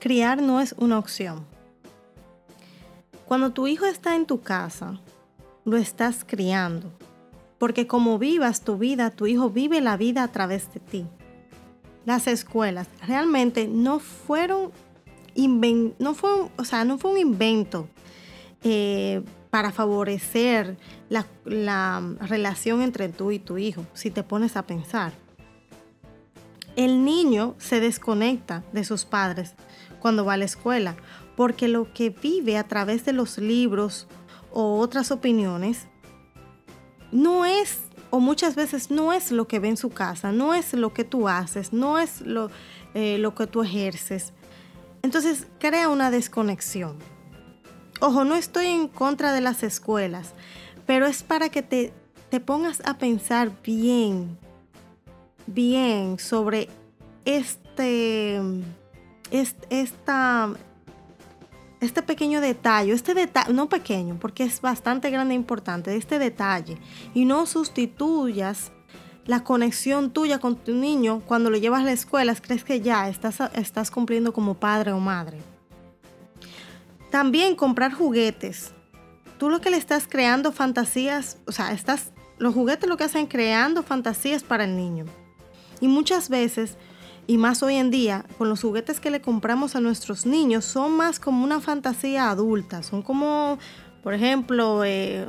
criar no es una opción. Cuando tu hijo está en tu casa, lo estás criando. Porque como vivas tu vida, tu hijo vive la vida a través de ti. Las escuelas realmente no fueron, no o sea, no fue un invento eh, para favorecer la relación entre tú y tu hijo, si te pones a pensar. El niño se desconecta de sus padres cuando va a la escuela, porque lo que vive a través de los libros o otras opiniones no es, o muchas veces no es lo que ve en su casa, no es lo que tú haces, no es lo, eh, lo que tú ejerces. Entonces crea una desconexión. Ojo, no estoy en contra de las escuelas, pero es para que te, te pongas a pensar bien, bien sobre este, esta, este pequeño detalle, este detalle, no pequeño, porque es bastante grande e importante, este detalle, y no sustituyas la conexión tuya con tu niño cuando lo llevas a la escuela, crees que ya estás, estás cumpliendo como padre o madre. También comprar juguetes. Tú lo que le estás creando fantasías, o sea, estás, los juguetes lo que hacen creando fantasías para el niño. Y muchas veces y más hoy en día, con los juguetes que le compramos a nuestros niños, son más como una fantasía adulta. Son como, por ejemplo, eh,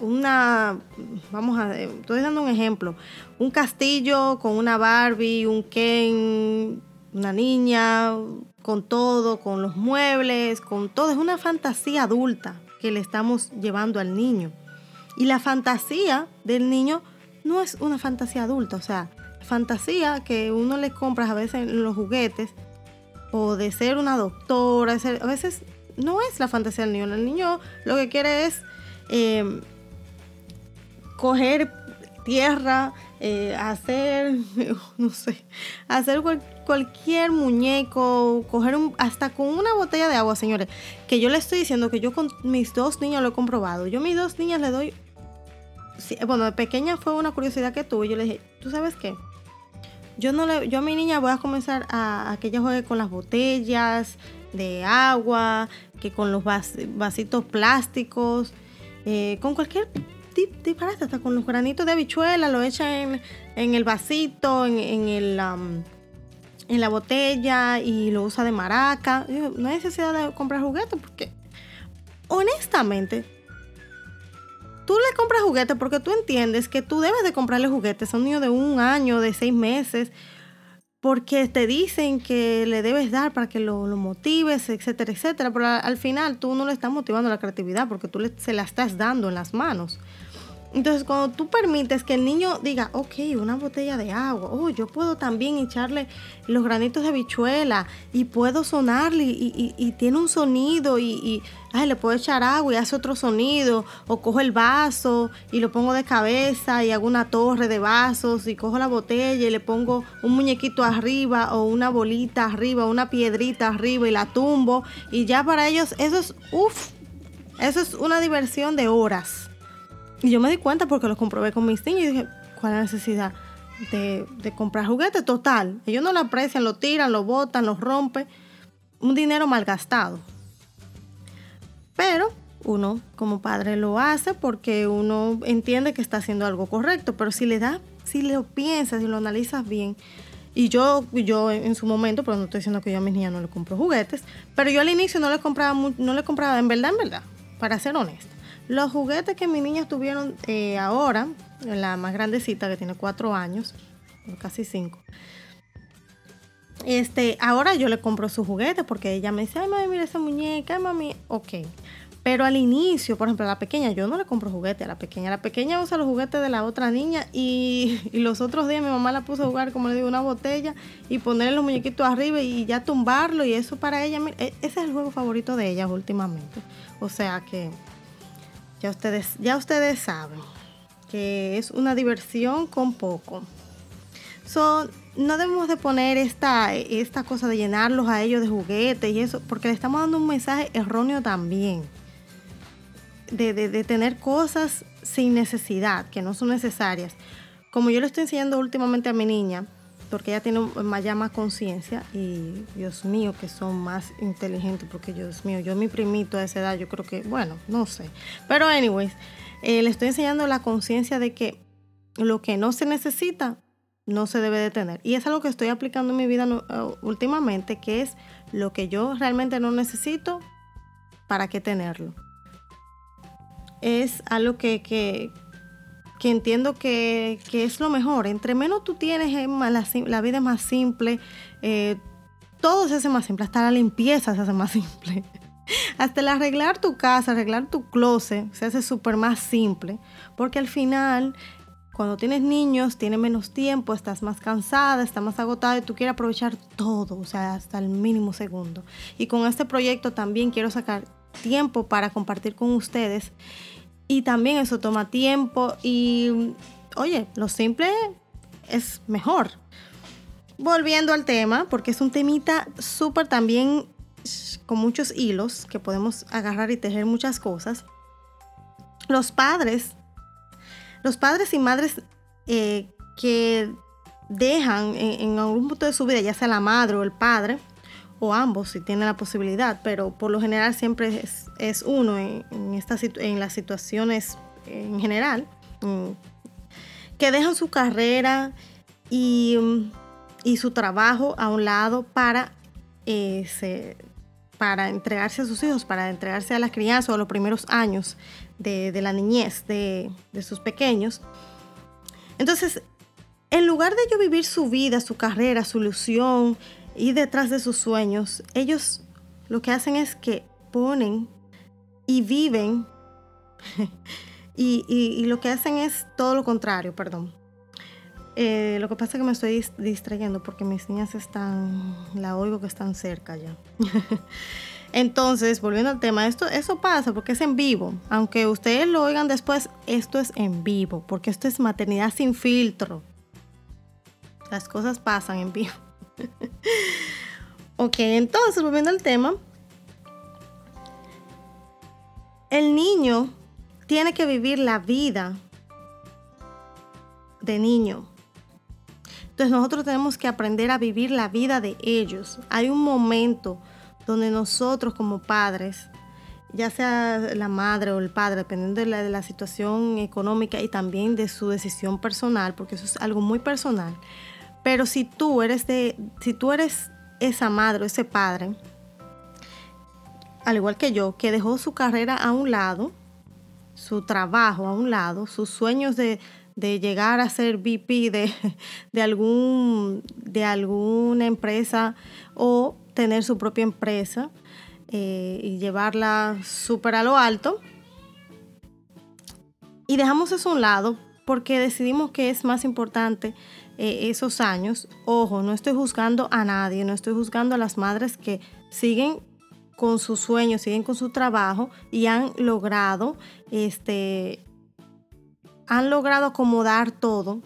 una, vamos a, estoy dando un ejemplo, un castillo con una Barbie, un Ken, una niña, con todo, con los muebles, con todo. Es una fantasía adulta que le estamos llevando al niño. Y la fantasía del niño no es una fantasía adulta, o sea, fantasía que uno le compra a veces en los juguetes, o de ser una doctora, a veces no es la fantasía del niño. El niño lo que quiere es em, coger tierra, eh, hacer, no sé, hacer cualquier muñeco, coger un, hasta con una botella de agua, señores. Que yo le estoy diciendo que yo con mis dos niños lo he comprobado. Yo a mis dos niñas le doy, bueno, de pequeña fue una curiosidad que tuve. Yo le dije, ¿tú sabes qué? Yo, no le, yo a mi niña voy a comenzar a, que ella juegue con las botellas de agua, que con los vasitos plásticos, eh, con cualquier disparate, hasta con los granitos de habichuela, lo echa en, el vasito, en, el, en la botella y lo usa de maraca. No hay necesidad de comprar juguetes porque, honestamente, tú le compras juguetes porque tú entiendes que tú debes de comprarle juguetes a un niño de un año, de seis meses, porque te dicen que le debes dar para que lo, motives, etcétera, etcétera. Pero al, final tú no le estás motivando la creatividad porque tú le, se la estás dando en las manos. Entonces, cuando tú permites que el niño diga, ok, una botella de agua, oh, yo puedo también echarle los granitos de habichuela y puedo sonarle y, tiene un sonido y, ay, le puedo echar agua y hace otro sonido, o cojo el vaso y lo pongo de cabeza y hago una torre de vasos y cojo la botella y le pongo un muñequito arriba o una bolita arriba, una piedrita arriba y la tumbo y ya para ellos eso es, uff, eso es una diversión de horas. Y yo me di cuenta porque lo comprobé con mis niños y dije, ¿cuál es la necesidad de, comprar juguetes? Total, ellos no lo aprecian, lo tiran, lo botan, lo rompen. Un dinero malgastado. Pero uno como padre lo hace porque uno entiende que está haciendo algo correcto, pero si le da, si lo piensas, si lo analizas bien, y yo, yo en su momento, pero no estoy diciendo que yo a mis niñas no le compro juguetes, pero yo al inicio no le compraba, no le compraba, en verdad, en verdad, para ser honesta. Los juguetes que mis niñas tuvieron eh, ahora, la más grandecita que tiene cuatro años, casi cinco. Este, ahora yo le compro sus juguetes porque ella me dice, ay mami, mira esa muñeca, ay mami, ok. Pero al inicio, por ejemplo, a la pequeña, yo no le compro juguetes a la pequeña. La pequeña usa los juguetes de la otra niña y, y, los otros días mi mamá la puso a jugar, como le digo, una botella y ponerle los muñequitos arriba y ya tumbarlo y eso para ella, e, ese es el juego favorito de ella últimamente. O sea que ya ustedes, ya ustedes saben que es una diversión con poco. no debemos de poner esta, esta cosa de llenarlos a ellos de juguetes y eso, porque le estamos dando un mensaje erróneo también. De, de, tener cosas sin necesidad, que no son necesarias. Como yo le estoy enseñando últimamente a mi niña, porque ella tiene más, ya más conciencia y Dios mío que son más inteligentes porque Dios mío, yo mi primito a esa edad yo creo que, bueno, no sé. Pero anyways, eh, le estoy enseñando la conciencia de que lo que no se necesita no se debe de tener. Y es algo que estoy aplicando en mi vida uh, últimamente, que es lo que yo realmente no necesito, ¿para qué tenerlo? Es algo que, que, que entiendo que, es lo mejor. Entre menos tú tienes, la, vida es más simple, eh, todo se hace más simple, hasta la limpieza se hace más simple. Hasta el arreglar tu casa, arreglar tu closet, se hace súper más simple, porque al final cuando tienes niños, tienes menos tiempo, estás más cansada, estás más agotada y tú quieres aprovechar todo, o sea, hasta el mínimo segundo. Y con este proyecto también quiero sacar tiempo para compartir con ustedes. Y también eso toma tiempo y, oye, lo simple es mejor. Volviendo al tema, porque es un temita súper también con muchos hilos que podemos agarrar y tejer muchas cosas. Los padres los padres y madres eh, que dejan en, algún punto de su vida, ya sea la madre o el padre, o ambos si tienen la posibilidad, pero por lo general siempre es, uno en, en las situaciones en general, mm, que dejan su carrera y, su trabajo a un lado para, eh, para entregarse a sus hijos, para entregarse a la crianza o los primeros años de, la niñez de, sus pequeños. Entonces, en lugar de ellos vivir su vida, su carrera, su ilusión y detrás de sus sueños, ellos lo que hacen es que ponen y viven y, lo que hacen es todo lo contrario, perdón. Eh, lo que pasa es que me estoy distrayendo porque mis niñas están, la oigo que están cerca ya. Entonces, volviendo al tema, esto, eso pasa porque es en vivo. Aunque ustedes lo oigan después, esto es en vivo, porque esto es maternidad sin filtro. Las cosas pasan en vivo. ok, entonces, volviendo al tema, el niño tiene que vivir la vida de niño. Entonces nosotros tenemos que aprender a vivir la vida de ellos. Hay un momento donde nosotros como padres, ya sea la madre o el padre, dependiendo de la, situación económica y también de su decisión personal, porque eso es algo muy personal. Pero si tú eres de, si tú eres esa madre o ese padre, al igual que yo, que dejó su carrera a un lado, su trabajo a un lado, sus sueños de, llegar a ser VP de, de, algún, de alguna empresa o tener su propia empresa eh, y llevarla súper a lo alto. Y dejamos eso a un lado porque decidimos que es más importante eh, esos años. Ojo, no estoy juzgando a nadie, no estoy juzgando a las madres que siguen con sus sueños, siguen con su trabajo y han logrado, este, han logrado acomodar todo.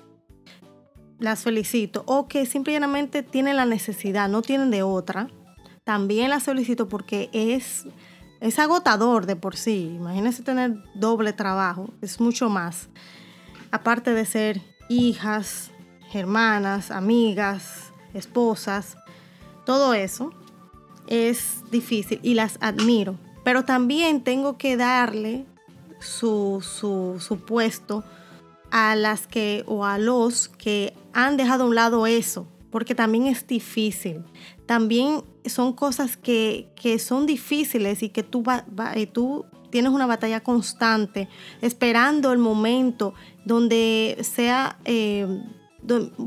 Las felicito. O que simplemente tienen la necesidad, no tienen de otra también la solicito porque es, es agotador de por sí. Imagínense tener doble trabajo, es mucho más. Aparte de ser hijas, hermanas, amigas, esposas, todo eso es difícil y las admiro. Pero también tengo que darle su, su, su puesto a las que o a los que han dejado a un lado eso, porque también es difícil. También son cosas que, son difíciles y que tú, y tú tienes una batalla constante, esperando el momento donde sea, eh,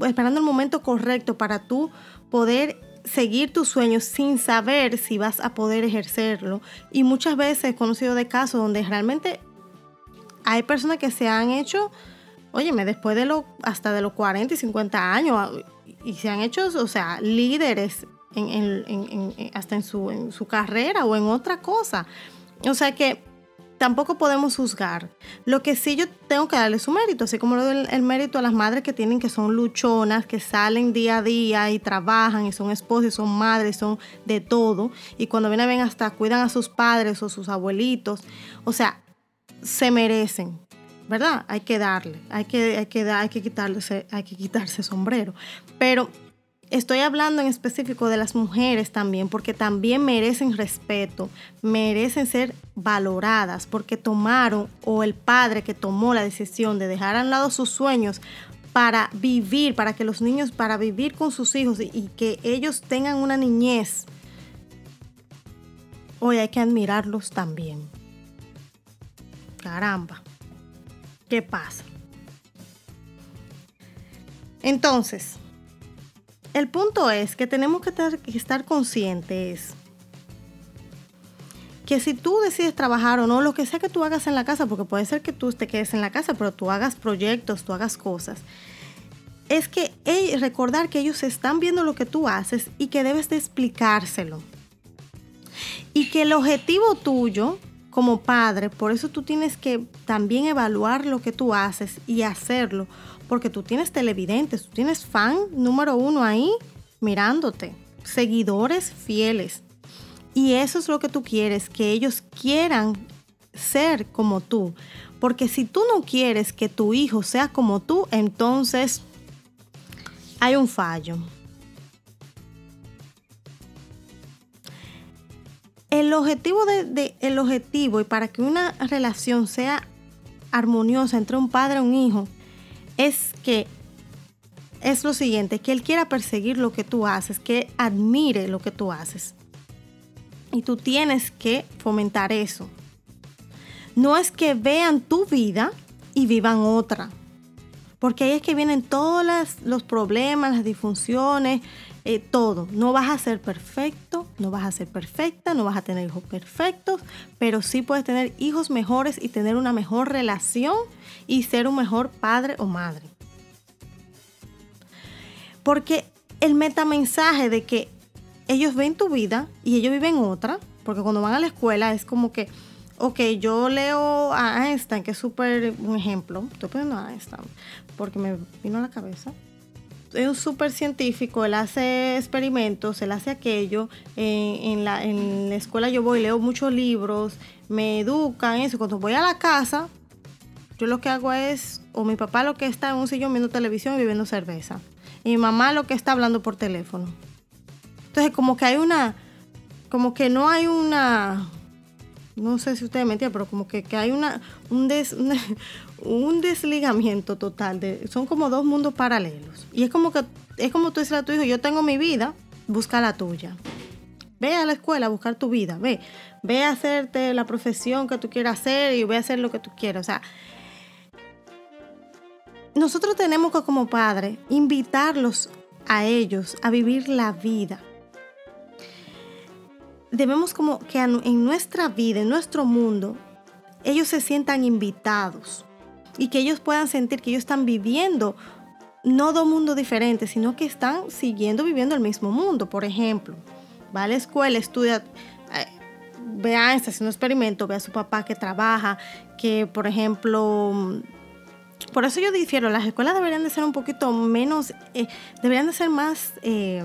esperando el momento correcto para tú poder seguir tus sueños sin saber si vas a poder ejercerlo. Y muchas veces he conocido de casos donde realmente hay personas que se han hecho, óyeme, después de lo, hasta de los 40 y 50 años, y se han hecho, o sea, líderes hasta en su, en su carrera o en otra cosa. O sea que tampoco podemos juzgar. Lo que sí yo tengo que darle su mérito, así como lo doy el, mérito a las madres que tienen, que son luchonas, que salen día a día y trabajan y son esposas y son madres, son de todo. Y cuando vienen ven hasta cuidan a sus padres o sus abuelitos. O sea, se merecen. ¿Verdad? Hay que darle, hay que, hay que, hay que, hay que quitarse sombrero. Pero Estoy hablando en específico de las mujeres también, porque también merecen respeto, merecen ser valoradas, porque tomaron, o el padre que tomó la decisión de dejar a un lado sus sueños para vivir, para que los niños, para vivir con sus hijos y, que ellos tengan una niñez. Hoy hay que admirarlos también. Caramba. ¿Qué pasa? Entonces, el punto es que tenemos que, estar conscientes que si tú decides trabajar o no, lo que sea que tú hagas en la casa, porque puede ser que tú te quedes en la casa, pero tú hagas proyectos, tú hagas cosas, es que recordar que ellos están viendo lo que tú haces y que debes de explicárselo. Y que el objetivo tuyo como padre, por eso tú tienes que también evaluar lo que tú haces y hacerlo porque tú tienes televidentes, tú tienes fan número uno ahí mirándote, seguidores fieles. Y eso es lo que tú quieres, que ellos quieran ser como tú. Porque si tú no quieres que tu hijo sea como tú, entonces hay un fallo. El objetivo, de, el objetivo y para que una relación sea armoniosa entre un padre y un hijo es que es lo siguiente, que él quiera perseguir lo que tú haces, que admire lo que tú haces. Y tú tienes que fomentar eso. No es que vean tu vida y vivan otra. Porque ahí es que vienen todos los problemas, las disfunciones, eh, todo. No vas a ser perfecto, no vas a ser perfecta, no vas a tener hijos perfectos, pero sí puedes tener hijos mejores y tener una mejor relación y ser un mejor padre o madre. Porque el metamensaje de que ellos ven tu vida y ellos viven otra, porque cuando van a la escuela es como que, ok, yo leo a Einstein, que es súper un ejemplo, estoy poniendo a Einstein, porque me vino a la cabeza. Es un súper científico, él hace experimentos, él hace aquello. en, la, en la escuela yo voy, leo muchos libros, me educan, eso. Cuando voy a la casa, yo lo que hago es, o mi papá lo que está en un sillón viendo televisión y bebiendo cerveza. Y mi mamá lo que está hablando por teléfono. Entonces como que hay una, como que no hay una, no sé si ustedes me entienden, pero como que, hay una, un, un desligamiento total. Son como dos mundos paralelos. Y es como que, es como tú dices a tu hijo, yo tengo mi vida, busca la tuya. Ve a la escuela a buscar tu vida, ve, ve a hacerte la profesión que tú quieras hacer y ve a hacer lo que tú quieras. O sea, nosotros tenemos que como padres invitarlos a ellos a vivir la vida. Debemos como que en nuestra vida, en nuestro mundo, ellos se sientan invitados y que ellos puedan sentir que ellos están viviendo no dos mundos diferentes, sino que están siguiendo viviendo el mismo mundo. Por ejemplo, va a la escuela, estudia, eh, vea, está haciendo un experimento, ve a su papá que trabaja, que por ejemplo por eso yo difiero, las escuelas deberían de ser un poquito menos, eh, deberían de ser más, eh,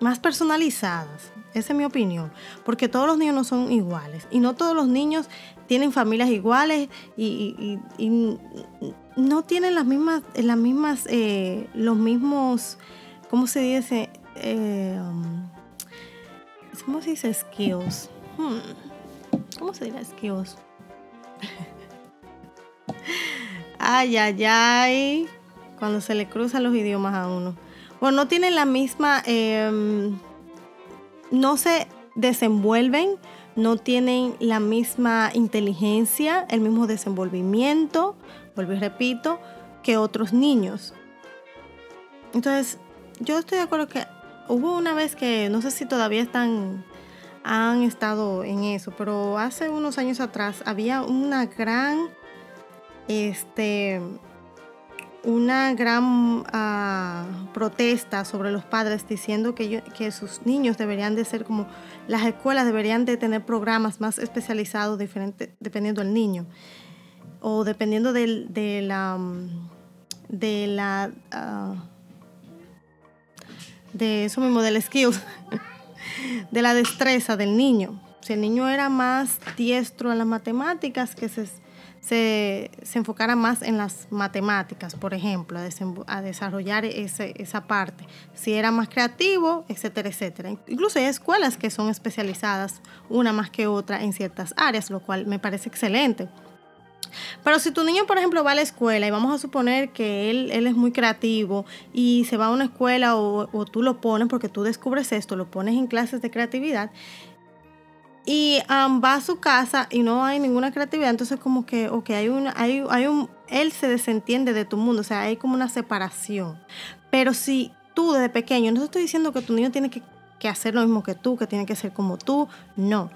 más personalizadas. Esa es mi opinión. Porque todos los niños no son iguales. Y no todos los niños tienen familias iguales y, no tienen las mismas, las mismas, eh, los mismos, ¿cómo se dice? Um, ¿Cómo se dice skills? Hmm. ¿Cómo se dice skills? Ay, ay, ay. Cuando se le cruzan los idiomas a uno. Bueno, no tienen la misma... Em, no se desenvuelven, no tienen la misma inteligencia, el mismo desenvolvimiento, vuelvo y repito, que otros niños. Entonces, yo estoy de acuerdo que hubo una vez que, no sé si todavía están, han estado en eso, pero hace unos años atrás había una gran este, una gran ah, protesta sobre los padres diciendo que, que sus niños deberían de ser como, las escuelas deberían de tener programas más especializados diferente, dependiendo del niño o dependiendo del, de la, de la, ah, de eso mismo, del skills, de la destreza del niño. Si el niño era más diestro en las matemáticas, que se se, enfocara más en las matemáticas, por ejemplo, a, desarrollar esa parte. Si era más creativo, etcétera, etcétera. Incluso hay escuelas que son especializadas una más que otra en ciertas áreas, lo cual me parece excelente. Pero si tu niño, por ejemplo, va a la escuela y vamos a suponer que él, él es muy creativo y se va a una escuela o, o, tú lo pones porque tú descubres esto, lo pones en clases de creatividad y um, va a su casa y no hay ninguna creatividad, entonces como que, ok, hay, una, hay, hay un, él se desentiende de tu mundo, o sea, hay como una separación. Pero si tú desde pequeño, no estoy diciendo que tu niño tiene que, que hacer lo mismo que tú, que tiene que ser como tú, no.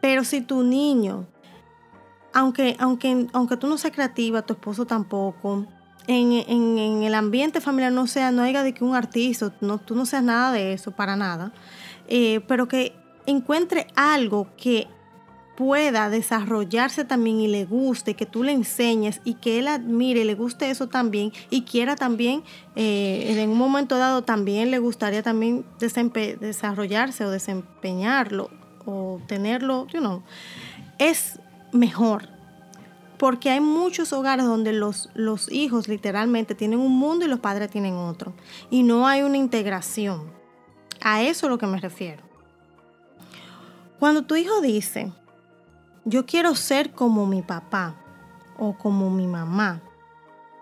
Pero si tu niño aunque, aunque, aunque tú no seas creativa, tu esposo tampoco, en, el ambiente familiar no sea, no haya de que un artista, no, tú no seas nada de eso, para nada, eh, pero que encuentre algo que pueda desarrollarse también y le guste, que tú le enseñes y que él admire, le guste eso también y quiera también, eh, en un momento dado también le gustaría también desarrollarse o desempeñarlo o tenerlo, you know, es mejor. Porque hay muchos hogares donde los, los hijos literalmente tienen un mundo y los padres tienen otro. Y no hay una integración. A eso es lo que me refiero. Cuando tu hijo dice, yo quiero ser como mi papá o como mi mamá,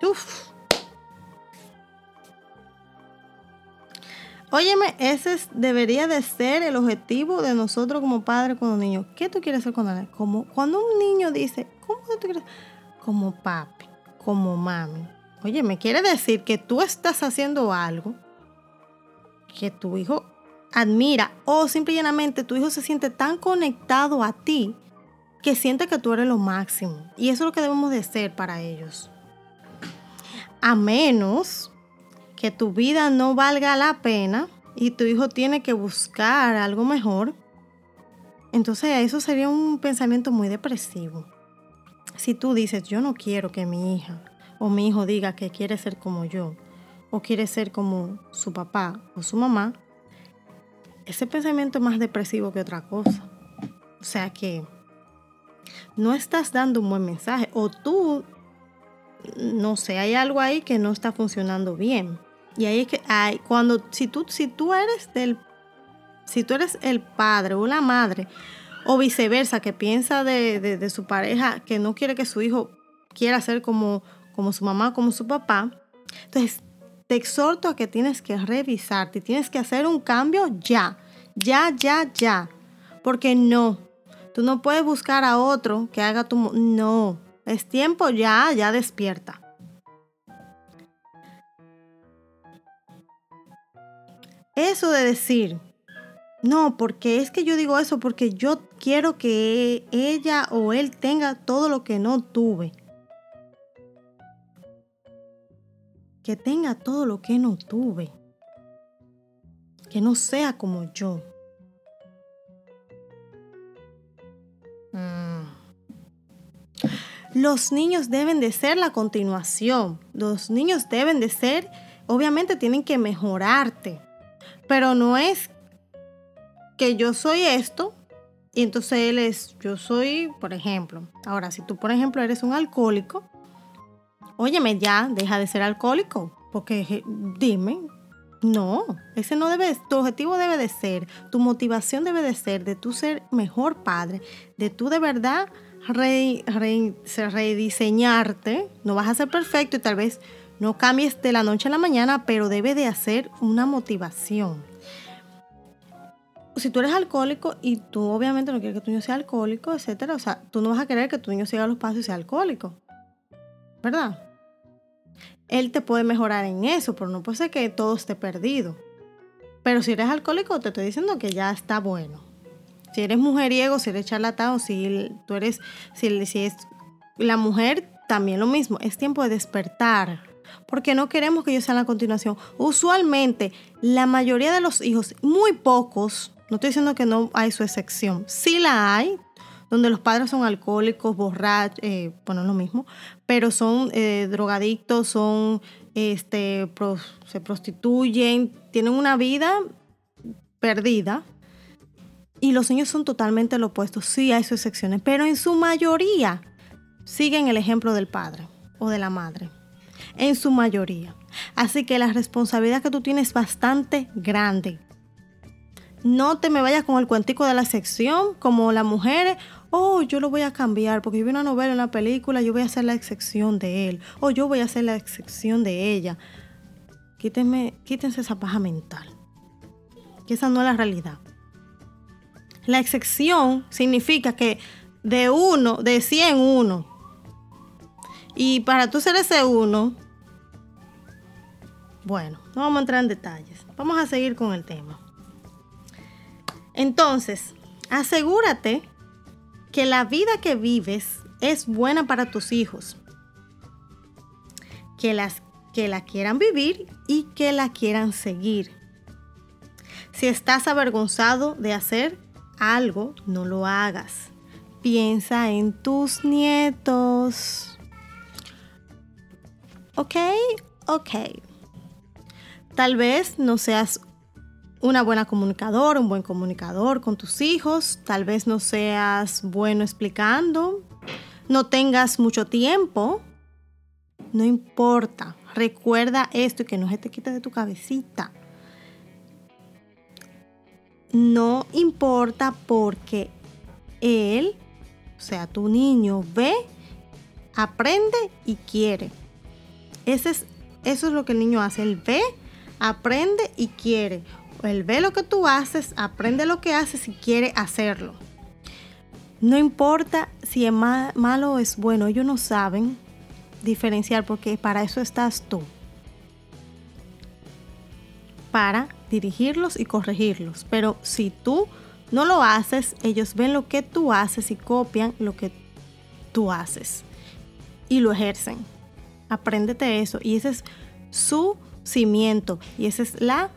uff, Óyeme, ese debería de ser el objetivo de nosotros como padres cuando niños. ¿Qué tú quieres ser cuando Como cuando un niño dice, ¿cómo tú quieres? Como papi, como mami. Oye, me quiere decir que tú estás haciendo algo que tu hijo admira o simplemente tu hijo se siente tan conectado a ti que siente que tú eres lo máximo. Y eso es lo que debemos de ser para ellos. A menos que tu vida no valga la pena y tu hijo tiene que buscar algo mejor, entonces eso sería un pensamiento muy depresivo. Si tú dices, yo no quiero que mi hija o mi hijo diga que quiere ser como yo, o quiere ser como su papá o su mamá, ese pensamiento es más depresivo que otra cosa. O sea que no estás dando un buen mensaje o tú, no sé, hay algo ahí que no está funcionando bien. Y ahí es que cuando, si tú, si tú eres del, si tú eres el padre o la madre, o viceversa, que piensa de, su pareja, que no quiere que su hijo quiera ser como, como su mamá, como su papá, entonces te exhorto a que tienes que revisarte, tienes que hacer un cambio ya, ya, ya, ya, porque no, tú no puedes buscar a otro que haga tu, no, es tiempo ya, ya despierta. Eso de decir, no, porque es que yo digo eso porque yo quiero que ella o él tenga todo lo que no tuve. Que tenga todo lo que no tuve. Que no sea como yo. Mm. Los niños deben de ser la continuación. Los niños deben de ser, obviamente tienen que mejorarte. Pero no es que yo soy esto y entonces él es, yo soy, por ejemplo. Ahora, si tú, por ejemplo, eres un alcohólico, óyeme ya, deja de ser alcohólico. Porque dime, no, ese no debe, tu objetivo debe de ser, tu motivación debe de ser de tú ser mejor padre, de tú de verdad rediseñarte. No vas a ser perfecto y tal vez no cambies de la noche a la mañana, pero debe de hacer una motivación. Si tú eres alcohólico y tú obviamente no quieres que tu niño sea alcohólico, etcétera, o sea, tú no vas a querer que tu niño siga los pasos y sea alcohólico. ¿Verdad? Él te puede mejorar en eso, pero no puede ser que todo esté perdido. Pero si eres alcohólico, te estoy diciendo que ya está bueno. Si eres mujeriego, si eres charlatán, si tú eres, si, si es la mujer, también lo mismo. Es tiempo de despertar porque no queremos que ellos sean la continuación. Usualmente, la mayoría de los hijos, muy pocos, no estoy diciendo que no hay su excepción, sí la hay, donde los padres son alcohólicos, borrachos, eh, bueno, es lo mismo, pero son eh, drogadictos, son, este, se prostituyen, tienen una vida perdida. Y los niños son totalmente lo opuesto. Sí hay sus excepciones, pero en su mayoría siguen el ejemplo del padre o de la madre, en su mayoría. Así que la responsabilidad que tú tienes es bastante grande. No te me vayas con el cuentico de la sección, como las mujeres, oh, yo lo voy a cambiar porque yo vi una novela, una película, yo voy a hacer la excepción de él, o yo voy a hacer la excepción de ella. Quítense esa paja mental. Que esa no es la realidad. La excepción significa que de uno, de 100 uno. Y para tú ser ese uno, bueno, no vamos a entrar en detalles. Vamos a seguir con el tema. Entonces, asegúrate que la vida que vives es buena para tus hijos. Que, las, que la quieran vivir y que la quieran seguir. Si estás avergonzado de hacer algo, no lo hagas. Piensa en tus nietos. ¿Ok? Ok. Tal vez no seas una buena comunicadora, un buen comunicador con tus hijos, tal vez no seas bueno explicando, no tengas mucho tiempo, no importa, recuerda esto y que no se te quite de tu cabecita. No importa porque él, o sea, tu niño ve, aprende y quiere. Ese es, eso es lo que el niño hace, él ve, aprende y quiere él ve lo que tú haces, aprende lo que haces y quiere hacerlo. No importa si es malo o es bueno, ellos no saben diferenciar porque para eso estás tú. Para dirigirlos y corregirlos. Pero si tú no lo haces, ellos ven lo que tú haces y copian lo que tú haces. Y lo ejercen. Apréndete eso. Y ese es su cimiento. Y esa es la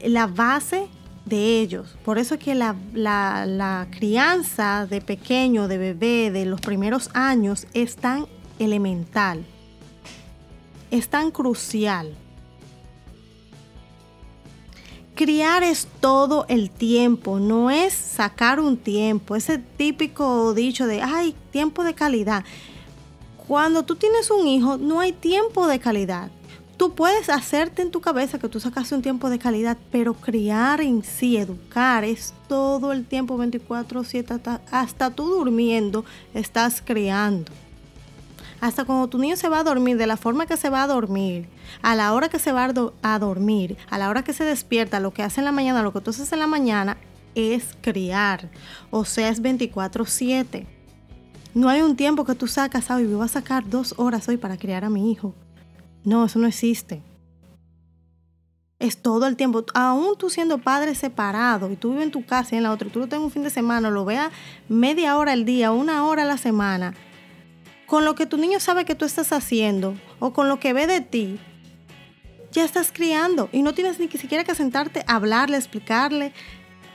la base de ellos. Por eso es que la, la, crianza de pequeño, de bebé, de los primeros años es tan elemental, es tan crucial. Criar es todo el tiempo, no es sacar un tiempo, ese típico dicho de, ay, tiempo de calidad. Cuando tú tienes un hijo, no hay tiempo de calidad. Tú puedes hacerte en tu cabeza que tú sacaste un tiempo de calidad, pero criar en sí, educar, es todo el tiempo 24/7, hasta, tú durmiendo, estás criando. Hasta cuando tu niño se va a dormir, de la forma que se va a dormir, a la hora que se va a dormir, a la hora que se despierta, lo que hace en la mañana, lo que tú haces en la mañana, es criar. O sea, es 24/7. No hay un tiempo que tú sacas, hoy voy a sacar dos horas hoy para criar a mi hijo. No, eso no existe. Es todo el tiempo. Aún tú siendo padre separado y tú vives en tu casa y en la otra, tú lo tengas un fin de semana, lo veas media hora al día, una hora a la semana, con lo que tu niño sabe que tú estás haciendo o con lo que ve de ti, ya estás criando y no tienes ni siquiera que sentarte a hablarle, explicarle.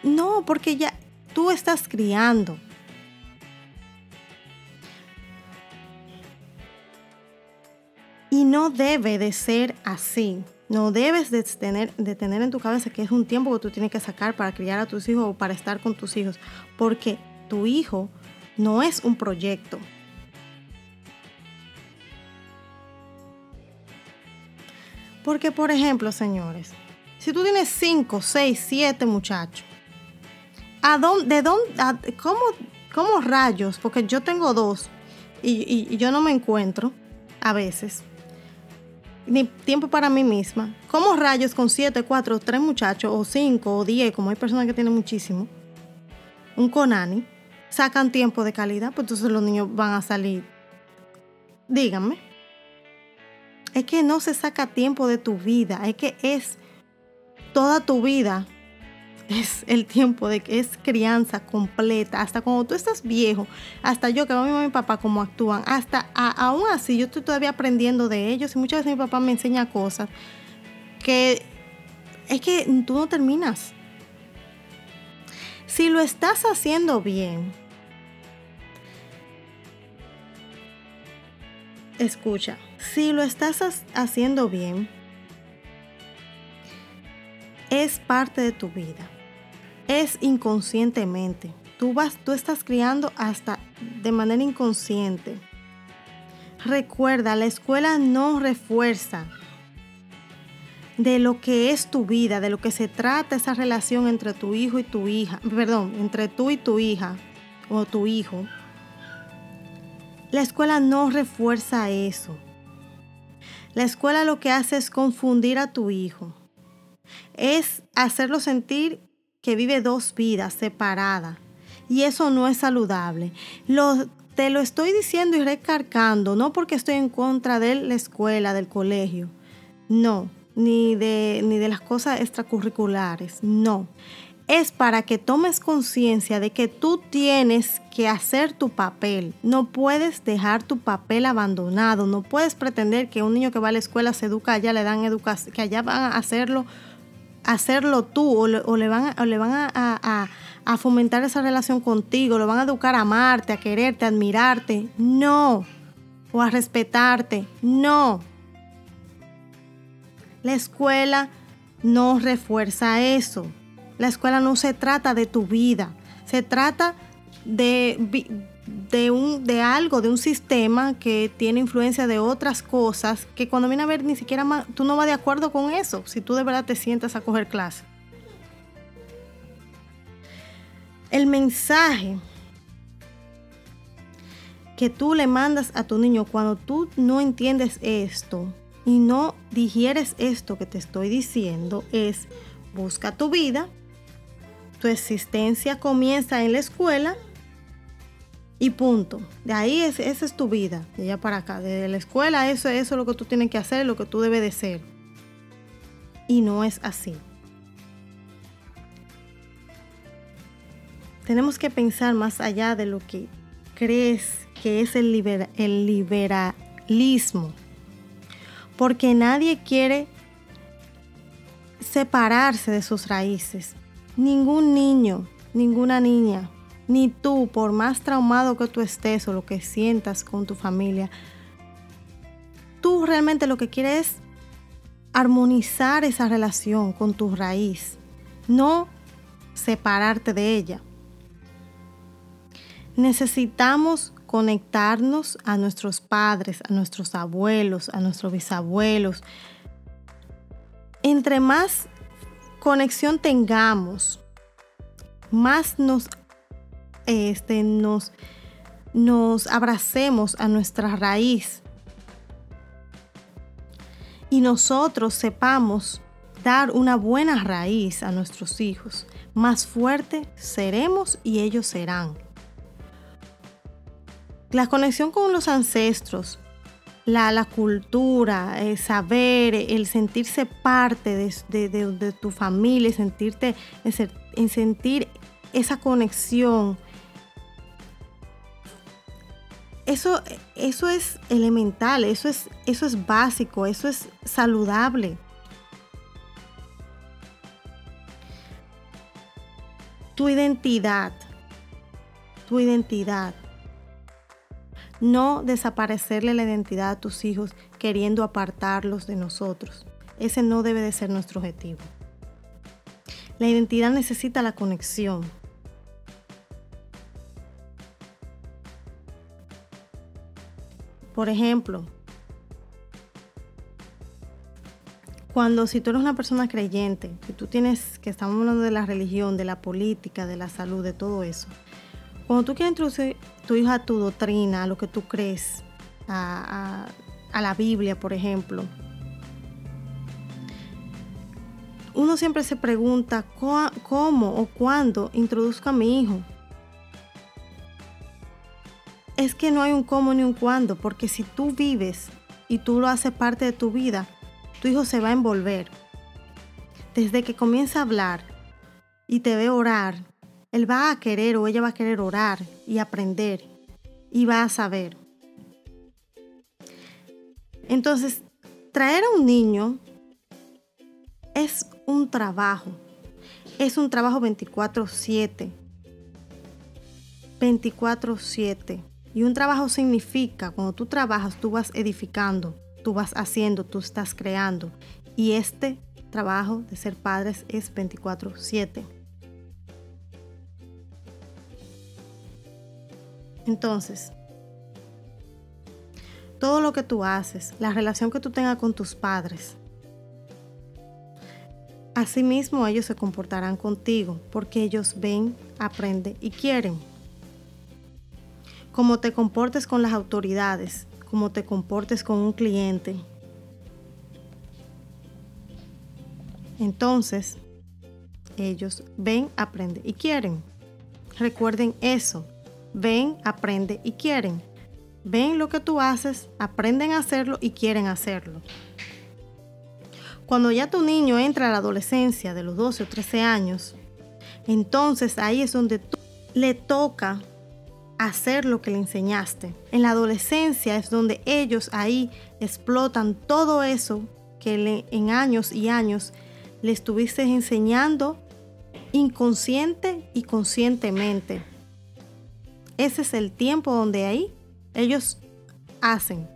No, porque ya tú estás criando. Y no debe de ser así. No debes de tener, de tener en tu cabeza que es un tiempo que tú tienes que sacar para criar a tus hijos o para estar con tus hijos. Porque tu hijo no es un proyecto. Porque, por ejemplo, señores, si tú tienes 5, 6, 7 muchachos, ¿a dónde, de dónde, cómo, cómo, rayos? Porque yo tengo dos y, y yo no me encuentro a veces ni tiempo para mí misma. ¿Cómo rayos con 7, 4, 3 muchachos, o 5, o 10, como hay personas que tienen muchísimo, un Conani, sacan tiempo de calidad? Pues entonces los niños van a salir. Díganme. Es que no se saca tiempo de tu vida, es que es toda tu vida es el tiempo de que es crianza completa. Hasta cuando tú estás viejo, hasta yo que veo a mi mamá y mi papá cómo actúan, hasta aún así yo estoy todavía aprendiendo de ellos y muchas veces mi papá me enseña cosas que es que tú no terminas. Si lo estás haciendo bien, escucha, si lo estás haciendo bien, es parte de tu vida es inconscientemente. Tú vas, tú estás criando hasta de manera inconsciente. Recuerda, la escuela no refuerza de lo que es tu vida, de lo que se trata esa relación entre tu hijo y tu hija, perdón, entre tú y tu hija o tu hijo. La escuela no refuerza eso. La escuela lo que hace es confundir a tu hijo. Es hacerlo sentir que vive dos vidas separadas. Y eso no es saludable. Te lo estoy diciendo y recargando, no porque estoy en contra de la escuela, del colegio. No, ni de, ni de las cosas extracurriculares. No. Es para que tomes conciencia de que tú tienes que hacer tu papel. No puedes dejar tu papel abandonado. No puedes pretender que un niño que va a la escuela se educa allá, le dan educación, que allá van a hacerlo, hacerlo tú o le, van, le van a, a fomentar esa relación contigo, lo van a educar a amarte, a quererte, a admirarte. No. O a respetarte. No. La escuela no refuerza eso. La escuela no se trata de tu vida, se trata de, de, un, de algo, de un sistema que tiene influencia de otras cosas que cuando viene a ver ni siquiera tú no vas de acuerdo con eso, si tú de verdad te sientas a coger clase. El mensaje que tú le mandas a tu niño cuando tú no entiendes esto y no digieres esto que te estoy diciendo es busca tu vida, tu existencia comienza en la escuela y punto. De ahí es, esa es tu vida, de allá para acá. De la escuela eso, eso es lo que tú tienes que hacer, lo que tú debes de ser. Y no es así. Tenemos que pensar más allá de lo que crees que es el, el liberalismo. Porque nadie quiere separarse de sus raíces. Ningún niño, ninguna niña, ni tú, por más traumado que tú estés o lo que sientas con tu familia, tú realmente lo que quieres es armonizar esa relación con tu raíz, no separarte de ella. Necesitamos conectarnos a nuestros padres, a nuestros abuelos, a nuestros bisabuelos. Entre más conexión tengamos, más nos, este, nos, nos abracemos a nuestra raíz y nosotros sepamos dar una buena raíz a nuestros hijos, más fuerte seremos y ellos serán. La conexión con los ancestros, la, cultura, el saber, el sentirse parte de, tu familia, sentirte, en sentir esa conexión. Eso, eso es elemental, eso es, eso es básico, eso es saludable. Tu identidad, tu identidad no desaparecerle la identidad a tus hijos queriendo apartarlos de nosotros. Ese no debe de ser nuestro objetivo. La identidad necesita la conexión. Por ejemplo, cuando si tú eres una persona creyente, si tú tienes, que estamos hablando de la religión, de la política, de la salud, de todo eso, cuando tú quieres introducir tu hijo a tu doctrina, a lo que tú crees, a, la Biblia, por ejemplo, uno siempre se pregunta cómo o cuándo introduzco a mi hijo. Es que no hay un cómo ni un cuándo, porque si tú vives y tú lo haces parte de tu vida, tu hijo se va a envolver. Desde que comienza a hablar y te ve orar, él va a querer o ella va a querer orar y aprender y va a saber. Entonces, traer a un niño es un trabajo. Es un trabajo 24/7. 24/7. Y un trabajo significa, cuando tú trabajas, tú vas edificando, tú vas haciendo, tú estás creando. Y este trabajo de ser padres es 24/7. Entonces, todo lo que tú haces, la relación que tú tengas con tus padres. Asimismo ellos se comportarán contigo porque ellos ven, aprenden y quieren. Como te comportes con las autoridades, como te comportes con un cliente. Entonces, ellos ven, aprenden y quieren. Recuerden eso. Ven, aprenden y quieren. Ven lo que tú haces, aprenden a hacerlo y quieren hacerlo. Cuando ya tu niño entra a la adolescencia de los 12 o 13 años, entonces ahí es donde tú le toca hacer lo que le enseñaste. En la adolescencia es donde ellos ahí explotan todo eso que en años y años le estuviste enseñando inconsciente y conscientemente. Ese es el tiempo donde ahí ellos hacen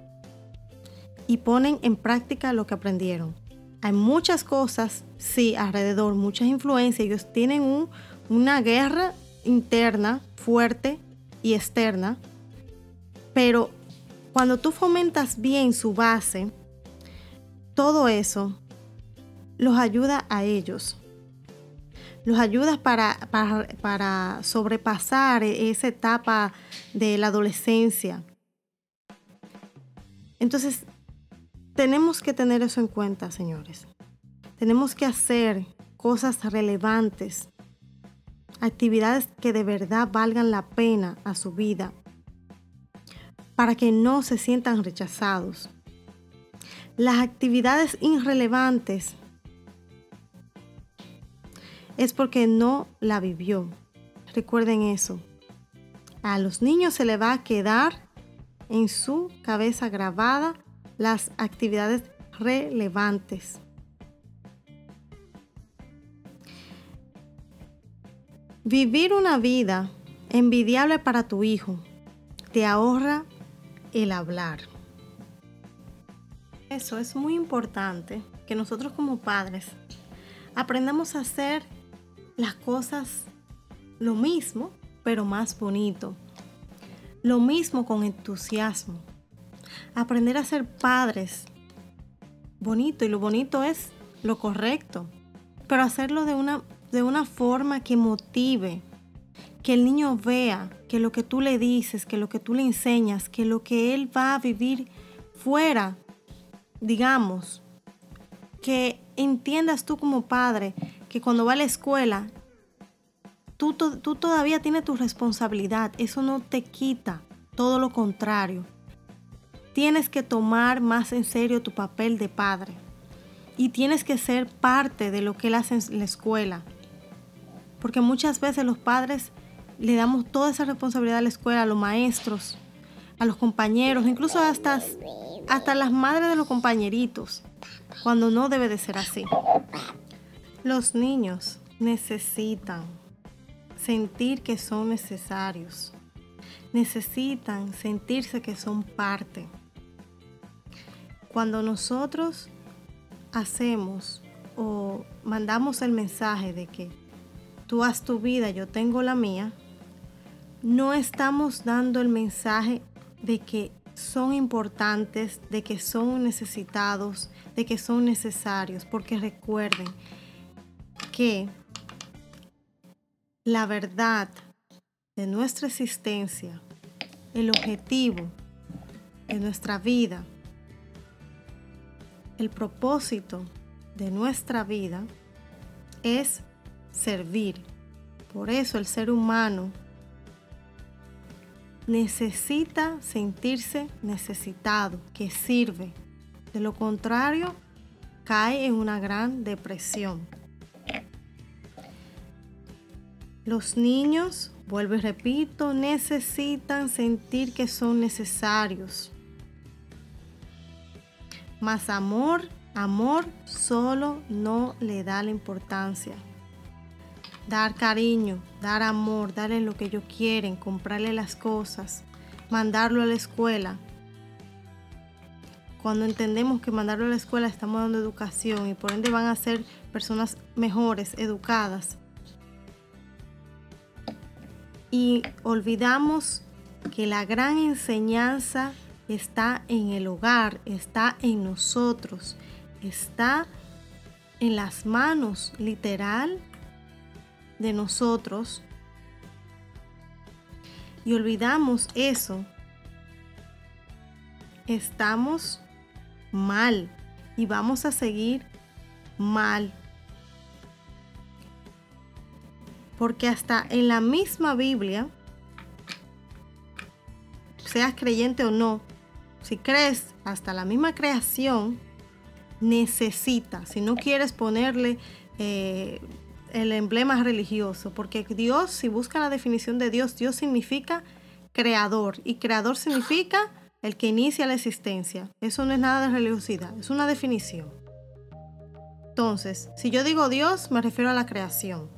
y ponen en práctica lo que aprendieron. Hay muchas cosas, sí, alrededor, muchas influencias. Ellos tienen una guerra interna fuerte y externa. Pero cuando tú fomentas bien su base, todo eso los ayuda a ellos. Los ayuda para, para, para sobrepasar esa etapa de la adolescencia. Entonces, tenemos que tener eso en cuenta, señores. Tenemos que hacer cosas relevantes, actividades que de verdad valgan la pena a su vida, para que no se sientan rechazados. Las actividades irrelevantes es porque no la vivió. Recuerden eso. A los niños se le va a quedar en su cabeza grabada las actividades relevantes. Vivir una vida envidiable para tu hijo te ahorra el hablar. Eso es muy importante que nosotros como padres aprendamos a hacer las cosas lo mismo, pero más bonito. Lo mismo con entusiasmo aprender a ser padres. Bonito, y lo bonito es lo correcto, pero hacerlo de una, de una forma que motive, que el niño vea que lo que tú le dices, que lo que tú le enseñas, que lo que él va a vivir fuera, digamos, que entiendas tú como padre que cuando va a la escuela, tú, tú todavía tienes tu responsabilidad, eso no te quita, todo lo contrario tienes que tomar más en serio tu papel de padre y tienes que ser parte de lo que él hace en la escuela. Porque muchas veces los padres le damos toda esa responsabilidad a la escuela, a los maestros, a los compañeros, incluso hasta, las madres de los compañeritos, cuando no debe de ser así. Los niños necesitan sentir que son necesarios, necesitan sentirse que son parte. Cuando nosotros hacemos o mandamos el mensaje de que tú haz tu vida, yo tengo la mía, no estamos dando el mensaje de que son importantes, de que son necesitados, de que son necesarios, porque recuerden que la verdad de nuestra existencia, el objetivo de nuestra vida, el propósito de nuestra vida es servir. Por eso el ser humano necesita sentirse necesitado, que sirve. De lo contrario, cae en una gran depresión. Los niños, vuelvo y repito, necesitan sentir que son necesarios. Más amor, amor solo no le da la importancia. Dar cariño, dar amor, darle lo que ellos quieren, comprarle las cosas, mandarlo a la escuela. Cuando entendemos que mandarlo a la escuela estamos dando educación y por ende van a ser personas mejores, educadas. Y olvidamos que la gran enseñanza está en el hogar, está en nosotros, está en las manos literal de nosotros y olvidamos eso, estamos mal y vamos a seguir mal. Porque hasta en la misma Biblia, seas creyente o no, si crees, hasta la misma creación necesita, si no quieres ponerle eh, el emblema religioso, porque Dios, si busca la definición de Dios, Dios significa creador y creador significa el que inicia la existencia. Eso no es nada de religiosidad, es una definición. Entonces, si yo digo Dios, me refiero a la creación.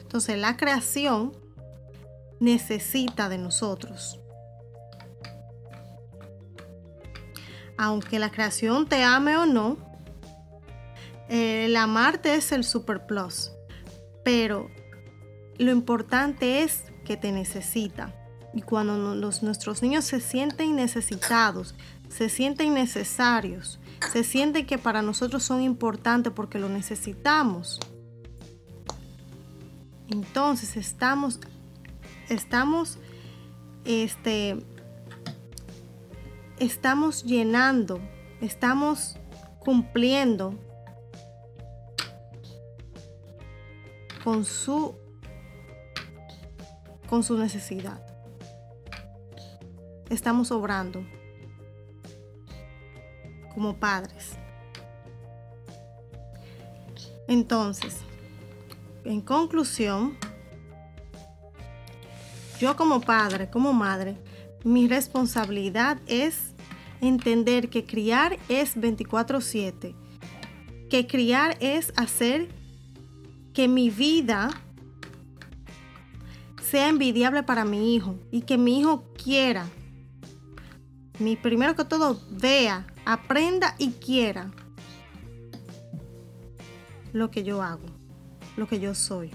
Entonces, la creación necesita de nosotros. Aunque la creación te ame o no, el amarte es el super plus. Pero lo importante es que te necesita. Y cuando nuestros niños se sienten necesitados, se sienten necesarios, se sienten que para nosotros son importantes porque lo necesitamos. Entonces estamos, estamos, este, estamos llenando, estamos cumpliendo con su con su necesidad. Estamos obrando como padres. Entonces, en conclusión, yo como padre, como madre, mi responsabilidad es entender que criar es 24/7, que criar es hacer que mi vida sea envidiable para mi hijo y que mi hijo quiera. Mi primero que todo vea, aprenda y quiera lo que yo hago, lo que yo soy.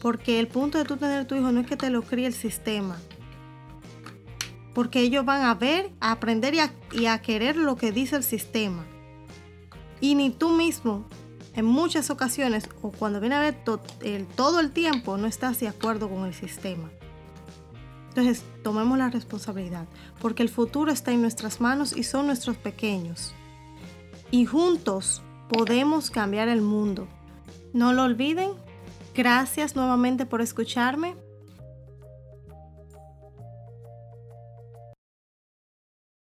Porque el punto de tú tener tu hijo no es que te lo críe el sistema. Porque ellos van a ver, a aprender y a, y a querer lo que dice el sistema. Y ni tú mismo, en muchas ocasiones, o cuando viene a ver el, todo el tiempo, no estás de acuerdo con el sistema. Entonces, tomemos la responsabilidad, porque el futuro está en nuestras manos y son nuestros pequeños. Y juntos podemos cambiar el mundo. No lo olviden. Gracias nuevamente por escucharme.